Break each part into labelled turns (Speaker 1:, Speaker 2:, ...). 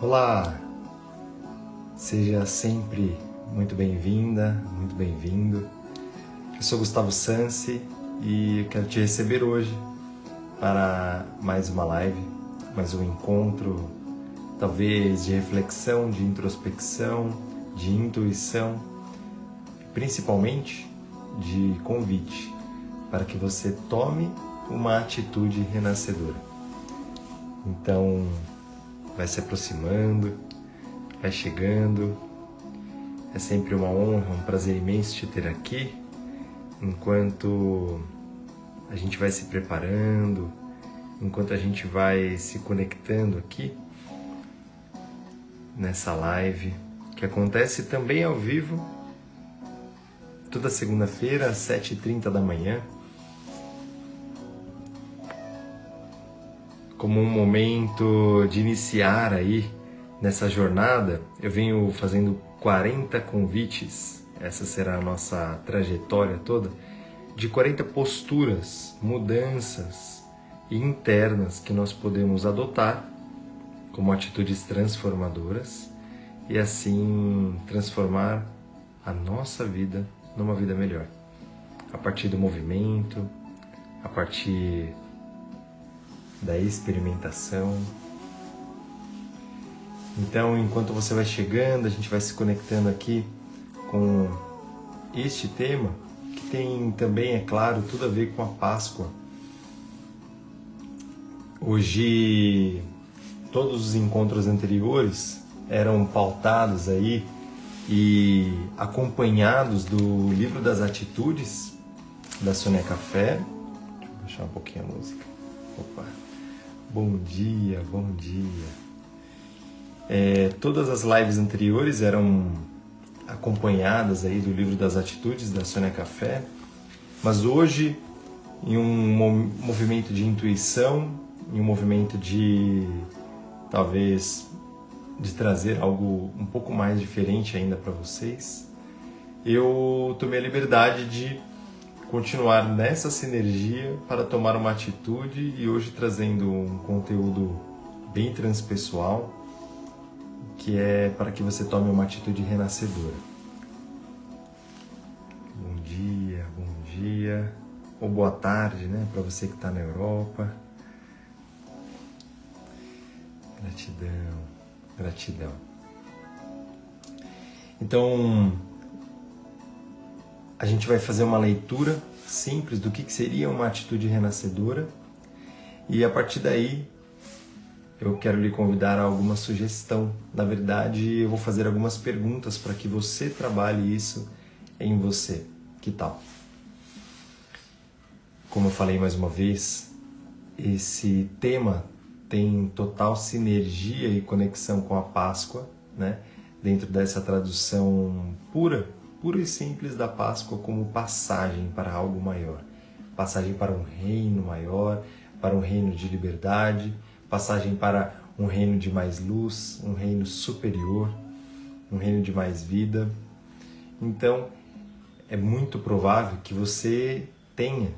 Speaker 1: Olá! Seja sempre muito bem-vinda, muito bem-vindo. Eu sou Gustavo Sansi e quero te receber hoje para mais uma live, mais um encontro, talvez de reflexão, de introspecção, de intuição, principalmente de convite para que você tome uma atitude renascedora. Então, vai se aproximando, vai chegando. É sempre uma honra, um prazer imenso te ter aqui, enquanto a gente vai se preparando, enquanto a gente vai se conectando aqui nessa live que acontece também ao vivo toda segunda-feira às 7h30 da manhã. Como um momento de iniciar aí nessa jornada, eu venho fazendo 40 convites, essa será a nossa trajetória toda, de 40 posturas, mudanças internas que nós podemos adotar como atitudes transformadoras e assim transformar a nossa vida numa vida melhor. A partir do movimento, a partir da experimentação. Então, enquanto você vai chegando, a gente vai se conectando aqui com este tema, que tem também, é claro, tudo a ver com a Páscoa. Hoje, todos os encontros anteriores eram pautados aí e acompanhados do livro das atitudes da Sônia Café. Deixa eu baixar um pouquinho a música. Opa. Bom dia, bom dia. É, todas as lives anteriores eram acompanhadas aí do livro das atitudes da Sônia Café, mas hoje em um movimento de intuição, em um movimento de talvez de trazer algo um pouco mais diferente ainda para vocês, eu tomei a liberdade de continuar nessa sinergia para tomar uma atitude e hoje trazendo um conteúdo bem transpessoal, que é para que você tome uma atitude renascedora. Bom dia, bom dia, ou boa tarde, né, para você que está na Europa. Gratidão. Gratidão. Então, a gente vai fazer uma leitura simples do que seria uma atitude renascedora e a partir daí eu quero lhe convidar a alguma sugestão. Na verdade, eu vou fazer algumas perguntas para que você trabalhe isso em você. Que tal? Como eu falei mais uma vez, esse tema tem total sinergia e conexão com a Páscoa, né? dentro dessa tradução pura, pura e simples da Páscoa como passagem para algo maior, passagem para um reino maior, para um reino de liberdade, passagem para um reino de mais luz, um reino superior, um reino de mais vida. Então, é muito provável que você tenha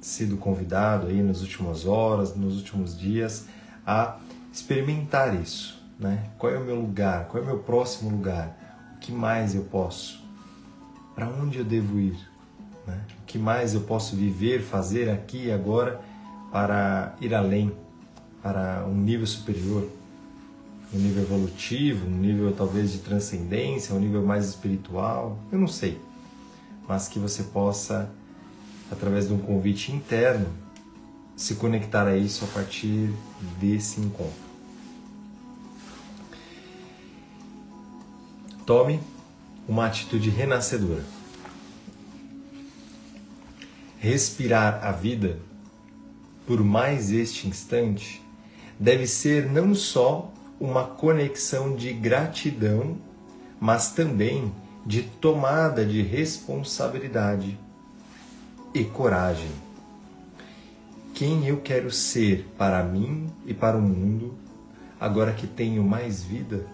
Speaker 1: sido convidado aí nas últimas horas, nos últimos dias a experimentar isso. Né? Qual é o meu lugar? Qual é o meu próximo lugar? O que mais eu posso? Para onde eu devo ir? Né? O que mais eu posso viver, fazer aqui e agora para ir além, para um nível superior, um nível evolutivo, um nível talvez de transcendência, um nível mais espiritual? Eu não sei. Mas que você possa, através de um convite interno, se conectar a isso a partir desse encontro. Tome uma atitude renascedora. Respirar a vida por mais este instante deve ser não só uma conexão de gratidão, mas também de tomada de responsabilidade e coragem quem eu quero ser para mim e para o mundo, agora que tenho mais vida?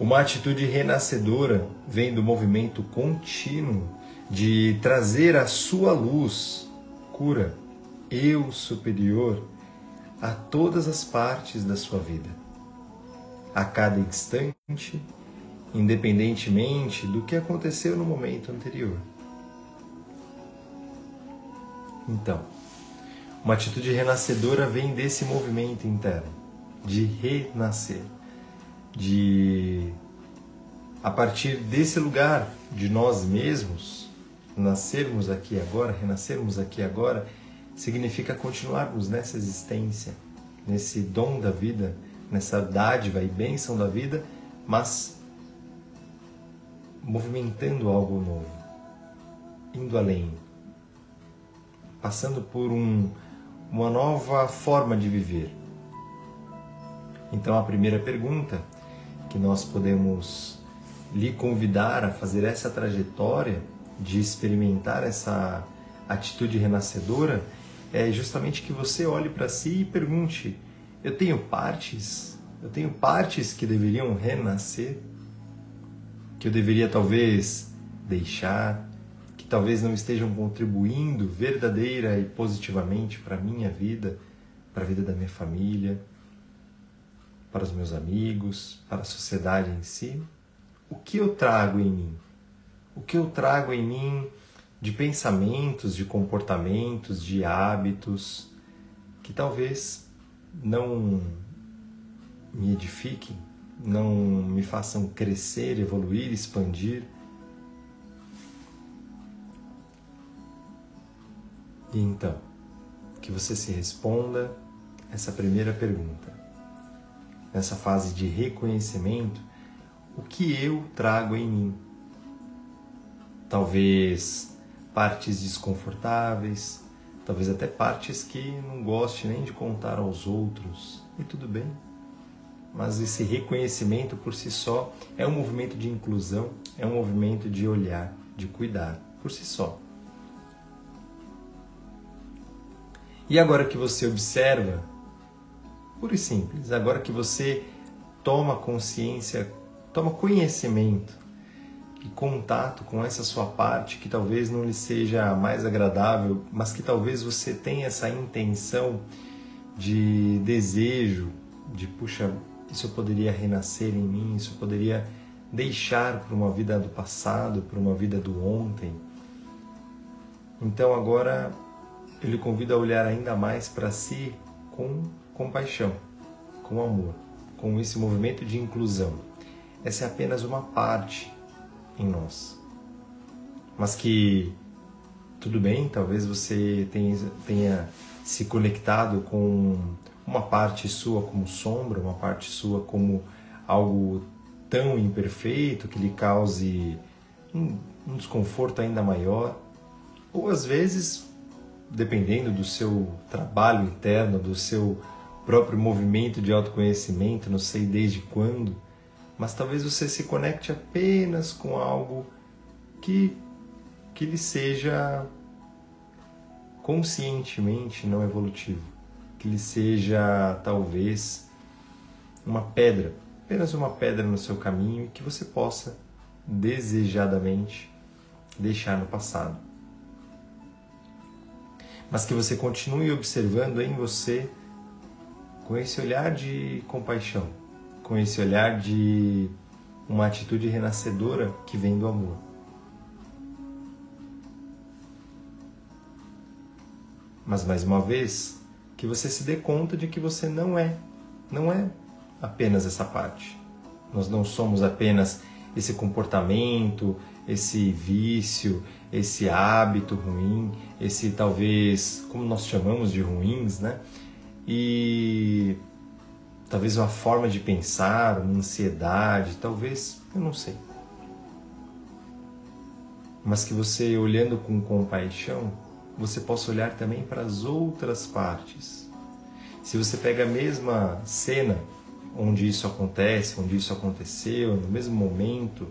Speaker 1: Uma atitude renascedora vem do movimento contínuo de trazer a sua luz, cura, eu superior a todas as partes da sua vida. a cada instante, independentemente do que aconteceu no momento anterior. Então, uma atitude renascedora vem desse movimento interno, de renascer, de a partir desse lugar de nós mesmos, nascermos aqui agora, renascermos aqui agora, significa continuarmos nessa existência, nesse dom da vida, nessa dádiva e bênção da vida, mas movimentando algo novo, indo além, passando por um, uma nova forma de viver. Então, a primeira pergunta que nós podemos lhe convidar a fazer essa trajetória de experimentar essa atitude renascedora é justamente que você olhe para si e pergunte: eu tenho partes, eu tenho partes que deveriam renascer, que eu deveria talvez deixar, que talvez não estejam contribuindo verdadeira e positivamente para a minha vida, para a vida da minha família, para os meus amigos, para a sociedade em si. O que eu trago em mim? O que eu trago em mim de pensamentos, de comportamentos, de hábitos que talvez não me edifiquem, não me façam crescer, evoluir, expandir. E então, que você se responda essa primeira pergunta. Nessa fase de reconhecimento, o que eu trago em mim? Talvez partes desconfortáveis, talvez até partes que não goste nem de contar aos outros, e tudo bem. Mas esse reconhecimento por si só é um movimento de inclusão, é um movimento de olhar, de cuidar, por si só. E agora que você observa, puro e simples, agora que você toma consciência, toma conhecimento e contato com essa sua parte que talvez não lhe seja mais agradável, mas que talvez você tenha essa intenção de desejo, de puxa, isso poderia renascer em mim, isso poderia deixar para uma vida do passado, para uma vida do ontem. Então agora ele convida a olhar ainda mais para si com compaixão, com amor, com esse movimento de inclusão. Essa é apenas uma parte em nós. Mas que tudo bem, talvez você tenha, se conectado com uma parte sua como sombra, uma parte sua como algo tão imperfeito que lhe cause um, um desconforto ainda maior. Ou às vezes, dependendo do seu trabalho interno, do seu próprio movimento de autoconhecimento, não sei desde quando, mas talvez você se conecte apenas com algo que, que lhe seja conscientemente não evolutivo, que lhe seja talvez uma pedra, apenas uma pedra no seu caminho que você possa desejadamente deixar no passado. Mas que você continue observando em você com esse olhar de compaixão, com esse olhar de uma atitude renascedora que vem do amor. Mas mais uma vez, que você se dê conta de que você não é, não é apenas essa parte. Nós não somos apenas esse comportamento, esse vício, esse hábito ruim, esse talvez, como nós chamamos de ruins, né? E talvez uma forma de pensar, uma ansiedade, talvez, eu não sei. Mas que você, olhando com compaixão, você possa olhar também para as outras partes. Se você pega a mesma cena onde isso acontece, onde isso aconteceu, no mesmo momento,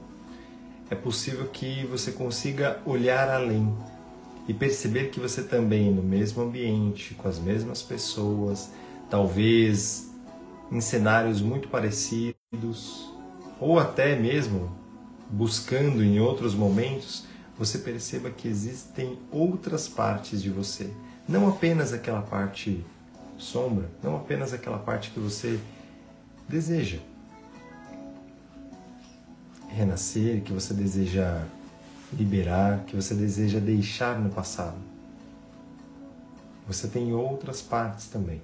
Speaker 1: é possível que você consiga olhar além e perceber que você também, no mesmo ambiente, com as mesmas pessoas, talvez em cenários muito parecidos, ou até mesmo buscando em outros momentos, você perceba que existem outras partes de você, não apenas aquela parte sombra, não apenas aquela parte que você deseja, renascer, que você deseja liberar, que você deseja deixar no passado. Você tem outras partes também.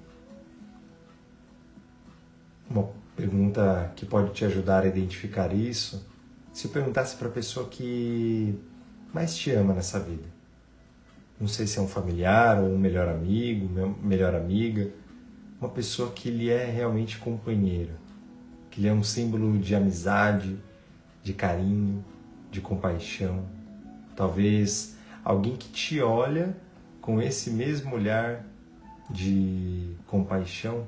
Speaker 1: Uma pergunta que pode te ajudar a identificar isso, se eu perguntasse para a pessoa que mais te ama nessa vida. Não sei se é um familiar ou um melhor amigo, melhor amiga, uma pessoa que lhe é realmente companheiro, que lhe é um símbolo de amizade, de carinho, de compaixão. Talvez alguém que te olha com esse mesmo olhar de compaixão.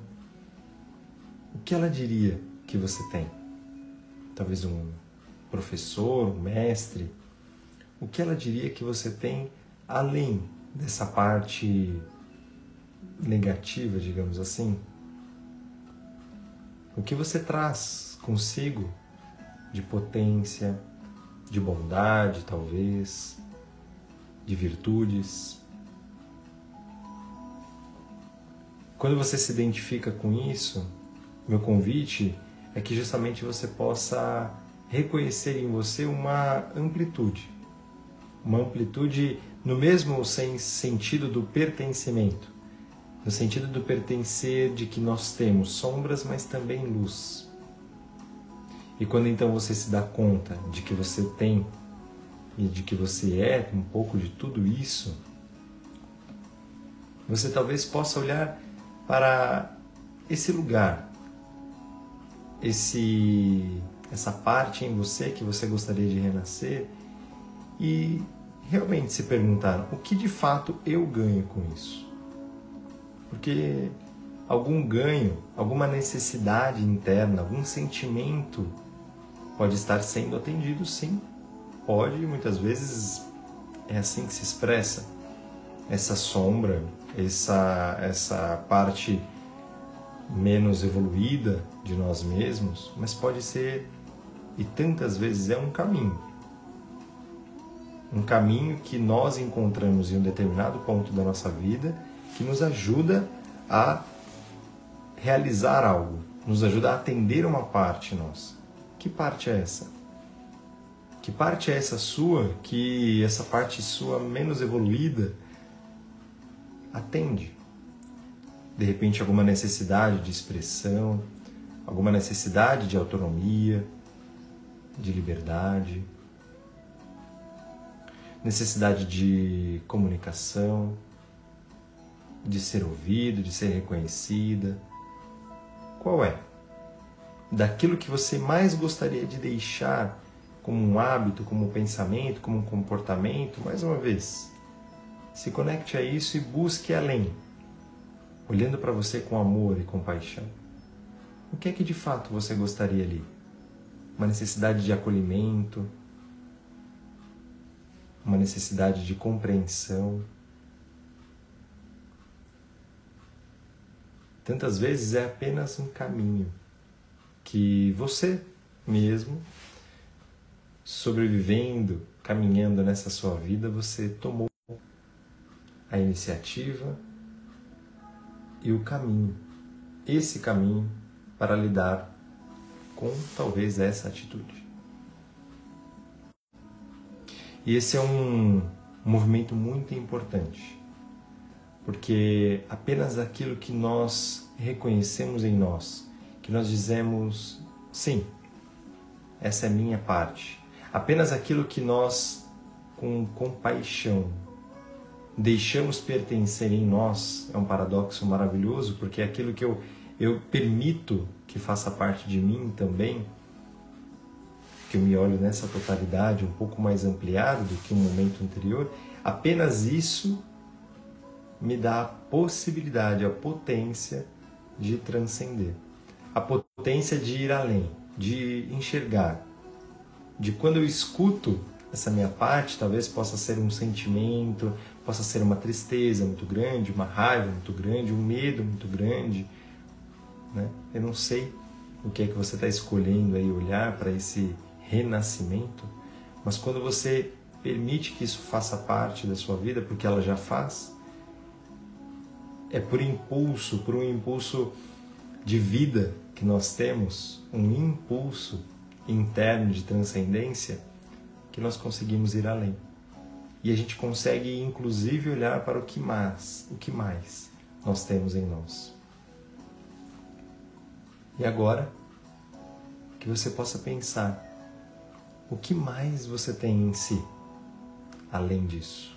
Speaker 1: O que ela diria que você tem? Talvez um professor, um mestre. O que ela diria que você tem além dessa parte negativa, digamos assim? O que você traz consigo de potência, de bondade, talvez, de virtudes? Quando você se identifica com isso, meu convite é que justamente você possa reconhecer em você uma amplitude. Uma amplitude no mesmo sentido do pertencimento, no sentido do pertencer de que nós temos sombras, mas também luz. E quando então você se dá conta de que você tem e de que você é um pouco de tudo isso, você talvez possa olhar para esse lugar, esse essa parte em você que você gostaria de renascer e realmente se perguntar o que de fato eu ganho com isso. Porque algum ganho, alguma necessidade interna, algum sentimento pode estar sendo atendido, sim. Pode, muitas vezes é assim que se expressa essa sombra, essa essa parte menos evoluída de nós mesmos, mas pode ser e tantas vezes é um caminho um caminho que nós encontramos em um determinado ponto da nossa vida que nos ajuda a realizar algo, nos ajuda a atender uma parte nossa. Que parte é essa? Que parte é essa sua que essa parte sua menos evoluída atende? De repente, alguma necessidade de expressão, alguma necessidade de autonomia, de liberdade necessidade de comunicação, de ser ouvido, de ser reconhecida. Qual é? Daquilo que você mais gostaria de deixar como um hábito, como um pensamento, como um comportamento, mais uma vez, se conecte a isso e busque além, olhando para você com amor e compaixão. O que é que de fato você gostaria ali? Uma necessidade de acolhimento, uma necessidade de compreensão. Tantas vezes é apenas um caminho que você mesmo, sobrevivendo, caminhando nessa sua vida, você tomou a iniciativa e o caminho, esse caminho para lidar com talvez essa atitude. E esse é um movimento muito importante, porque apenas aquilo que nós reconhecemos em nós, que nós dizemos, sim, essa é minha parte, apenas aquilo que nós, com compaixão, deixamos pertencer em nós, é um paradoxo maravilhoso, porque é aquilo que eu, eu permito que faça parte de mim também, que eu me olho nessa totalidade um pouco mais ampliado do que o momento anterior, apenas isso me dá a possibilidade, a potência de transcender, a potência de ir além, de enxergar, de quando eu escuto essa minha parte, talvez possa ser um sentimento, possa ser uma tristeza muito grande, uma raiva muito grande, um medo muito grande, né? Eu não sei o que é que você está escolhendo aí olhar para esse renascimento, mas quando você permite que isso faça parte da sua vida, porque ela já faz, é por impulso, por um impulso de vida que nós temos, um impulso interno de transcendência que nós conseguimos ir além. E a gente consegue inclusive olhar para o que mais, o que mais nós temos em nós. E agora que você possa pensar o que mais você tem em si além disso.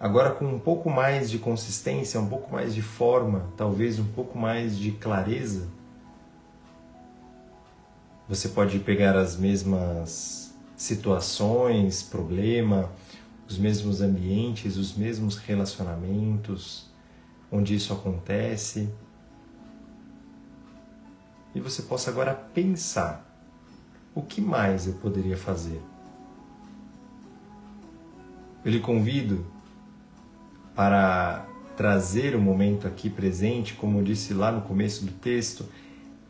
Speaker 1: Agora com um pouco mais de consistência, um pouco mais de forma, talvez um pouco mais de clareza, você pode pegar as mesmas situações, problema, os mesmos ambientes, os mesmos relacionamentos onde isso acontece. E você possa agora pensar: o que mais eu poderia fazer? Eu lhe convido para trazer o momento aqui presente, como disse lá no começo do texto,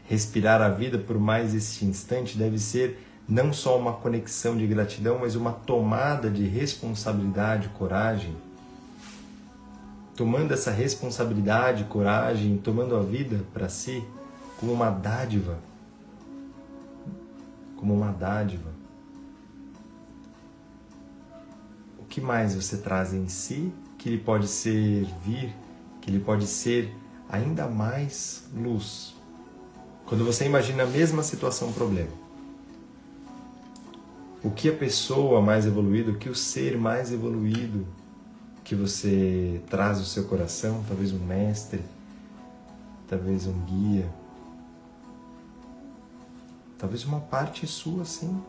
Speaker 1: respirar a vida por mais este instante deve ser não só uma conexão de gratidão, mas uma tomada de responsabilidade, coragem. Tomando essa responsabilidade, coragem, tomando a vida para si como uma dádiva. Como uma dádiva. O que mais você traz em si que lhe pode servir, que lhe pode ser ainda mais luz? Quando você imagina a mesma situação, problema. O que a pessoa mais evoluída, o que o ser mais evoluído que você traz no seu coração, talvez um mestre, talvez um guia, talvez uma parte sua, sim.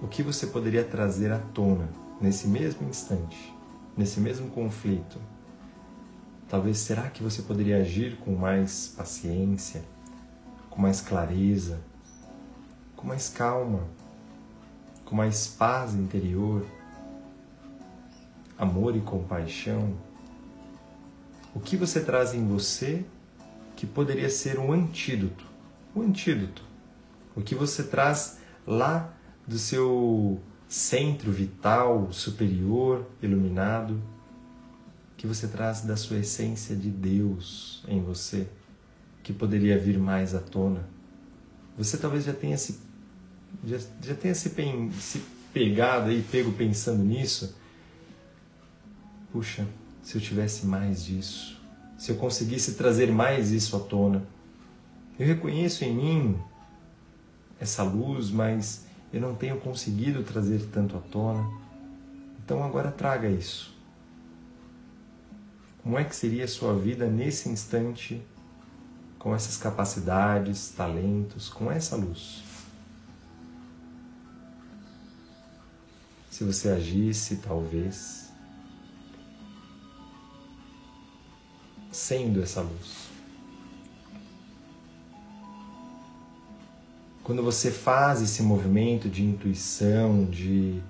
Speaker 1: O que você poderia trazer à tona nesse mesmo instante, nesse mesmo conflito? Talvez será que você poderia agir com mais paciência, com mais clareza, com mais calma, com mais paz interior, amor e compaixão? O que você traz em você que poderia ser um antídoto? Um antídoto. O que você traz lá do seu centro vital superior, iluminado? que você traz da sua essência de Deus em você, que poderia vir mais à tona. Você talvez já tenha se, já, já tenha se, pen, se pegado aí, pego pensando nisso. Puxa, se eu tivesse mais disso, se eu conseguisse trazer mais isso à tona. Eu reconheço em mim essa luz, mas eu não tenho conseguido trazer tanto à tona. Então agora traga isso. Como é que seria a sua vida nesse instante com essas capacidades, talentos, com essa luz? Se você agisse, talvez, sendo essa luz. Quando você faz esse movimento de intuição, de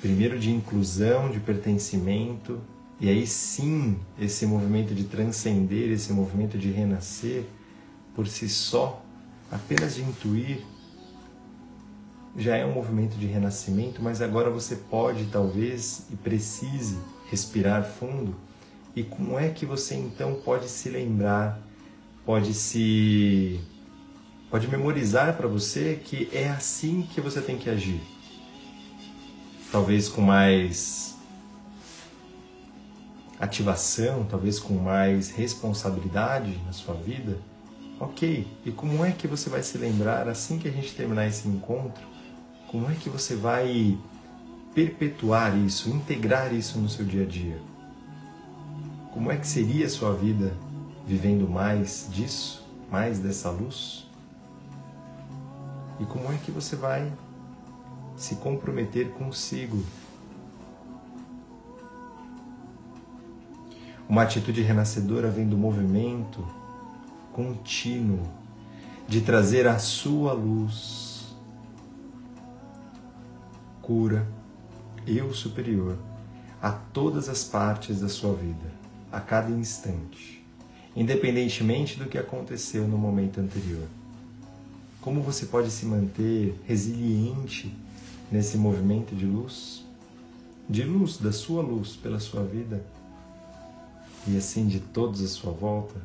Speaker 1: primeiro de inclusão, de pertencimento, e aí sim, esse movimento de transcender, esse movimento de renascer, por si só, apenas de intuir, já é um movimento de renascimento, mas agora você pode, talvez, e precise respirar fundo. E como é que você então pode se lembrar, pode se pode memorizar para você que é assim que você tem que agir? Talvez com mais ativação, talvez com mais responsabilidade na sua vida, ok. E como é que você vai se lembrar assim que a gente terminar esse encontro? Como é que você vai perpetuar isso, integrar isso no seu dia a dia? Como é que seria a sua vida vivendo mais disso, mais dessa luz? E como é que você vai se comprometer consigo Uma atitude renascedora vem do movimento contínuo de trazer a sua luz, cura, eu superior, a todas as partes da sua vida, a cada instante, independentemente do que aconteceu no momento anterior. Como você pode se manter resiliente nesse movimento de luz? De luz, da sua luz pela sua vida e assim de todos à sua volta?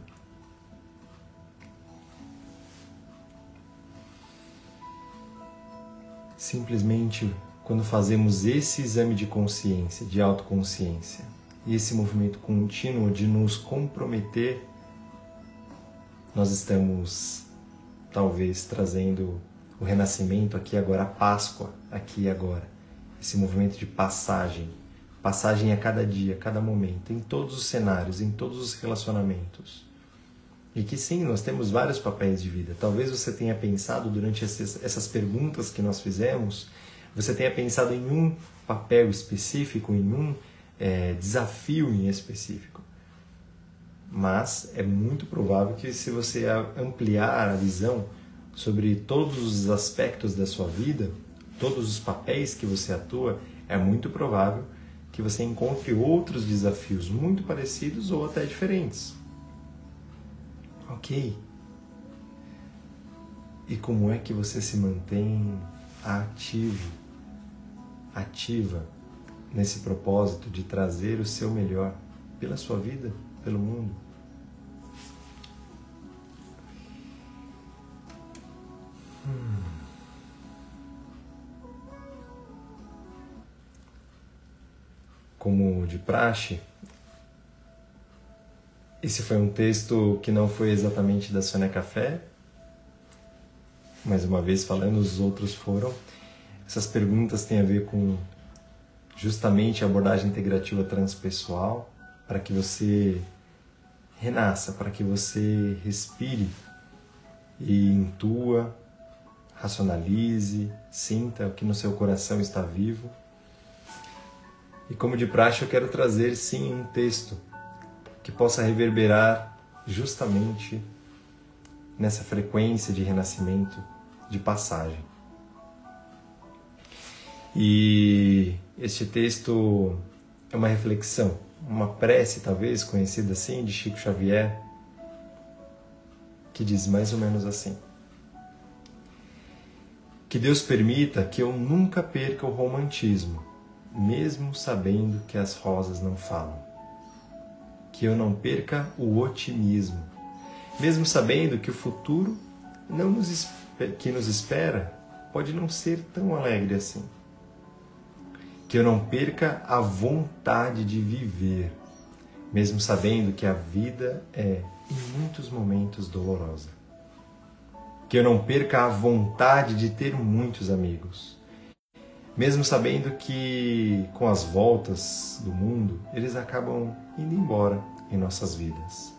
Speaker 1: Simplesmente quando fazemos esse exame de consciência, de autoconsciência, e esse movimento contínuo de nos comprometer, nós estamos talvez trazendo o renascimento aqui agora, a Páscoa aqui agora, esse movimento de passagem, passagem a cada dia, a cada momento, em todos os cenários, em todos os relacionamentos. E que sim, nós temos vários papéis de vida. Talvez você tenha pensado durante essas perguntas que nós fizemos você tenha pensado em um papel específico, em um é, desafio em específico. Mas é muito provável que se você ampliar a visão sobre todos os aspectos da sua vida, todos os papéis que você atua, é muito provável que você encontre outros desafios muito parecidos ou até diferentes. Ok. E como é que você se mantém ativo ativa nesse propósito de trazer o seu melhor pela sua vida, pelo mundo. Hum. Como de praxe, esse foi um texto que não foi exatamente da Sônia Café, mais uma vez falando, os outros foram. Essas perguntas têm a ver com justamente a abordagem integrativa transpessoal, para que você renasça, para que você respire e intua, racionalize, sinta o que no seu coração está vivo. E como de praxe, eu quero trazer sim um texto que possa reverberar justamente nessa frequência de renascimento, de passagem. E este texto é uma reflexão, uma prece, talvez conhecida assim, de Chico Xavier, que diz mais ou menos assim: Que Deus permita que eu nunca perca o romantismo, mesmo sabendo que as rosas não falam. Que eu não perca o otimismo, mesmo sabendo que o futuro não nos, que nos espera pode não ser tão alegre assim que eu não perca a vontade de viver, mesmo sabendo que a vida é, em muitos momentos, dolorosa. Que eu não perca a vontade de ter muitos amigos, mesmo sabendo que, com as voltas do mundo, eles acabam indo embora em nossas vidas.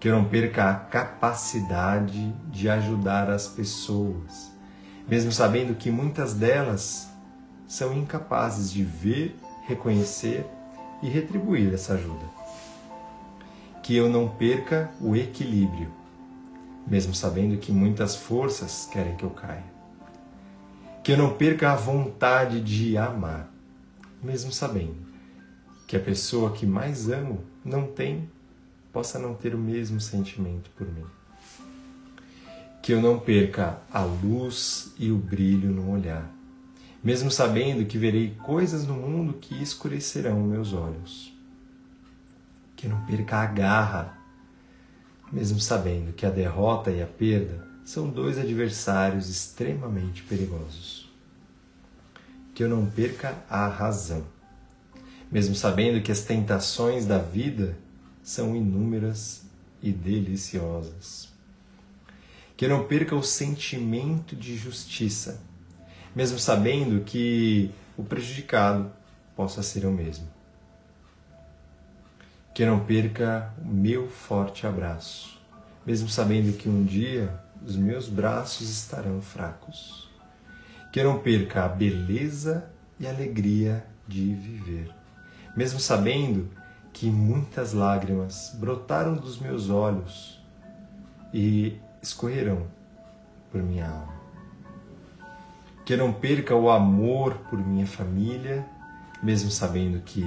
Speaker 1: Que eu não perca a capacidade de ajudar as pessoas, mesmo sabendo que muitas delas são incapazes de ver, reconhecer e retribuir essa ajuda. Que eu não perca o equilíbrio, mesmo sabendo que muitas forças querem que eu caia. Que eu não perca a vontade de amar, mesmo sabendo que a pessoa que mais amo não tem, possa não ter o mesmo sentimento por mim. Que eu não perca a luz e o brilho no olhar mesmo sabendo que verei coisas no mundo que escurecerão meus olhos. Que não perca a garra, mesmo sabendo que a derrota e a perda são dois adversários extremamente perigosos. Que eu não perca a razão, mesmo sabendo que as tentações da vida são inúmeras e deliciosas. Que eu não perca o sentimento de justiça, mesmo sabendo que o prejudicado possa ser eu mesmo. Que não perca o meu forte abraço, mesmo sabendo que um dia os meus braços estarão fracos. Que não perca a beleza e alegria de viver, mesmo sabendo que muitas lágrimas brotaram dos meus olhos e escorrerão por minha alma que não perca o amor por minha família, mesmo sabendo que,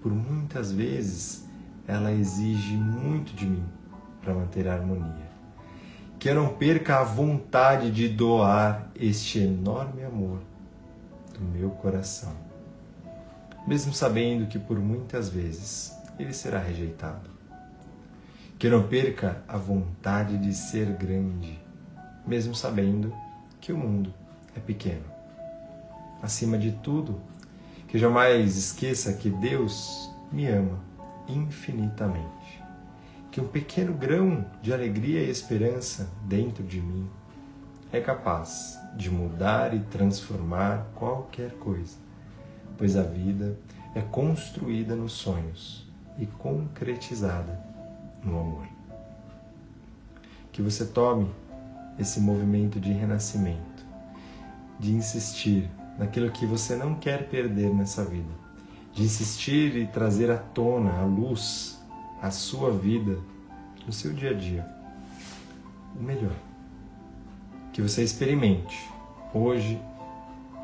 Speaker 1: por muitas vezes, ela exige muito de mim para manter a harmonia. Que eu não perca a vontade de doar este enorme amor do meu coração, mesmo sabendo que por muitas vezes ele será rejeitado. Que eu não perca a vontade de ser grande, mesmo sabendo que o mundo é pequeno. acima de tudo, que jamais esqueça que Deus me ama infinitamente. Que um pequeno grão de alegria e esperança dentro de mim é capaz de mudar e transformar qualquer coisa, pois a vida é construída nos sonhos e concretizada no amor. Que você tome esse movimento de renascimento, de insistir naquilo que você não quer perder nessa vida, de insistir e trazer à tona, à luz, a sua vida, no seu dia a dia, o melhor. Que você experimente hoje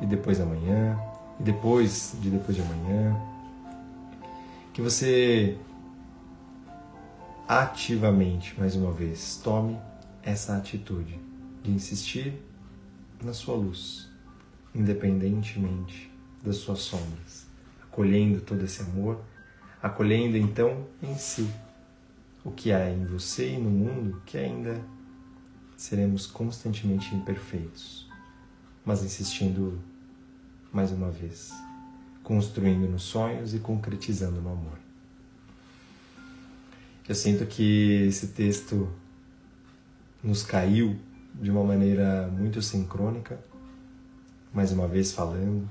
Speaker 1: e depois amanhã, e depois de depois de amanhã. Que você ativamente, mais uma vez, tome essa atitude de insistir na sua luz, independentemente das suas sombras, acolhendo todo esse amor, acolhendo então em si o que há em você e no mundo que ainda seremos constantemente imperfeitos, mas insistindo mais uma vez, construindo nos sonhos e concretizando no amor. Eu sinto que esse texto nos caiu de uma maneira muito sincrônica, mais uma vez falando,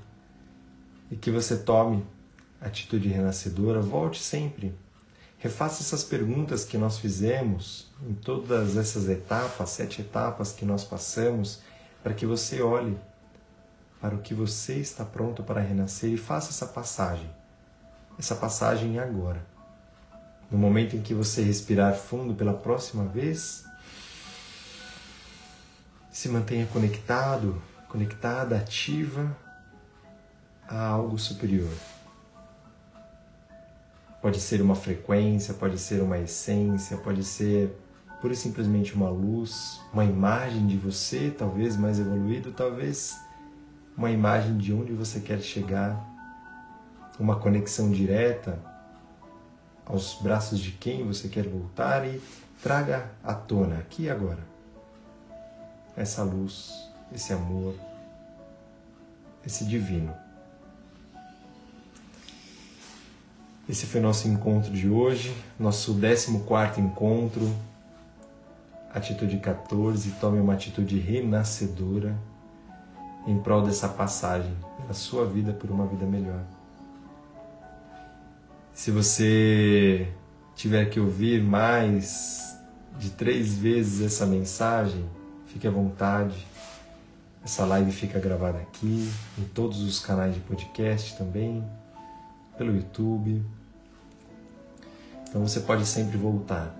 Speaker 1: e que você tome atitude renascedora, volte sempre. Refaça essas perguntas que nós fizemos em todas essas etapas, sete etapas que nós passamos, para que você olhe para o que você está pronto para renascer e faça essa passagem. Essa passagem agora. No momento em que você respirar fundo pela próxima vez, se mantenha conectado, conectada, ativa a algo superior. Pode ser uma frequência, pode ser uma essência, pode ser pura e simplesmente uma luz, uma imagem de você, talvez mais evoluído, talvez uma imagem de onde você quer chegar, uma conexão direta aos braços de quem você quer voltar e traga à tona, aqui e agora, essa luz, esse amor, esse divino. Esse foi nosso encontro de hoje, nosso 14 encontro. Atitude 14, tome uma atitude renascedora em prol dessa passagem da sua vida por uma vida melhor. Se você tiver que ouvir mais de três vezes essa mensagem, fique à vontade. Essa live fica gravada aqui, em todos os canais de podcast também, pelo YouTube. Então você pode sempre voltar.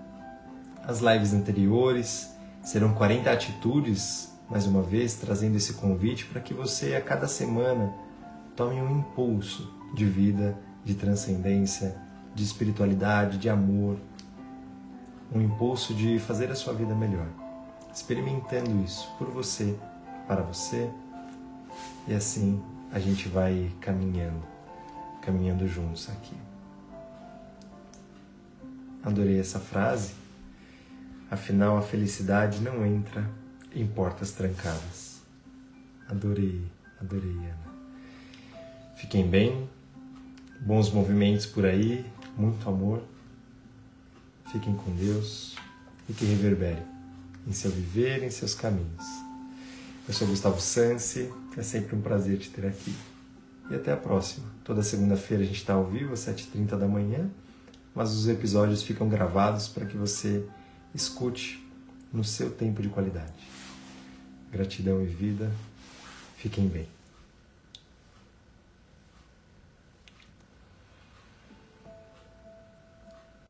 Speaker 1: As lives anteriores serão 40 atitudes mais uma vez trazendo esse convite para que você a cada semana tome um impulso de vida, de transcendência, de espiritualidade, de amor, um impulso de fazer a sua vida melhor, experimentando isso por você, para você, e assim a gente vai caminhando, caminhando juntos aqui. Adorei essa frase. Afinal, a felicidade não entra em portas trancadas. Adorei, adorei, Ana. Fiquem bem, bons movimentos por aí, muito amor. Fiquem com Deus e que reverbere em seu viver, em seus caminhos. Eu sou Gustavo Sansi, é sempre um prazer te ter aqui. E até a próxima. Toda segunda-feira a gente está ao vivo às 7h30 da manhã, mas os episódios ficam gravados para que você escute no seu tempo de qualidade. Gratidão e vida. Fiquem bem.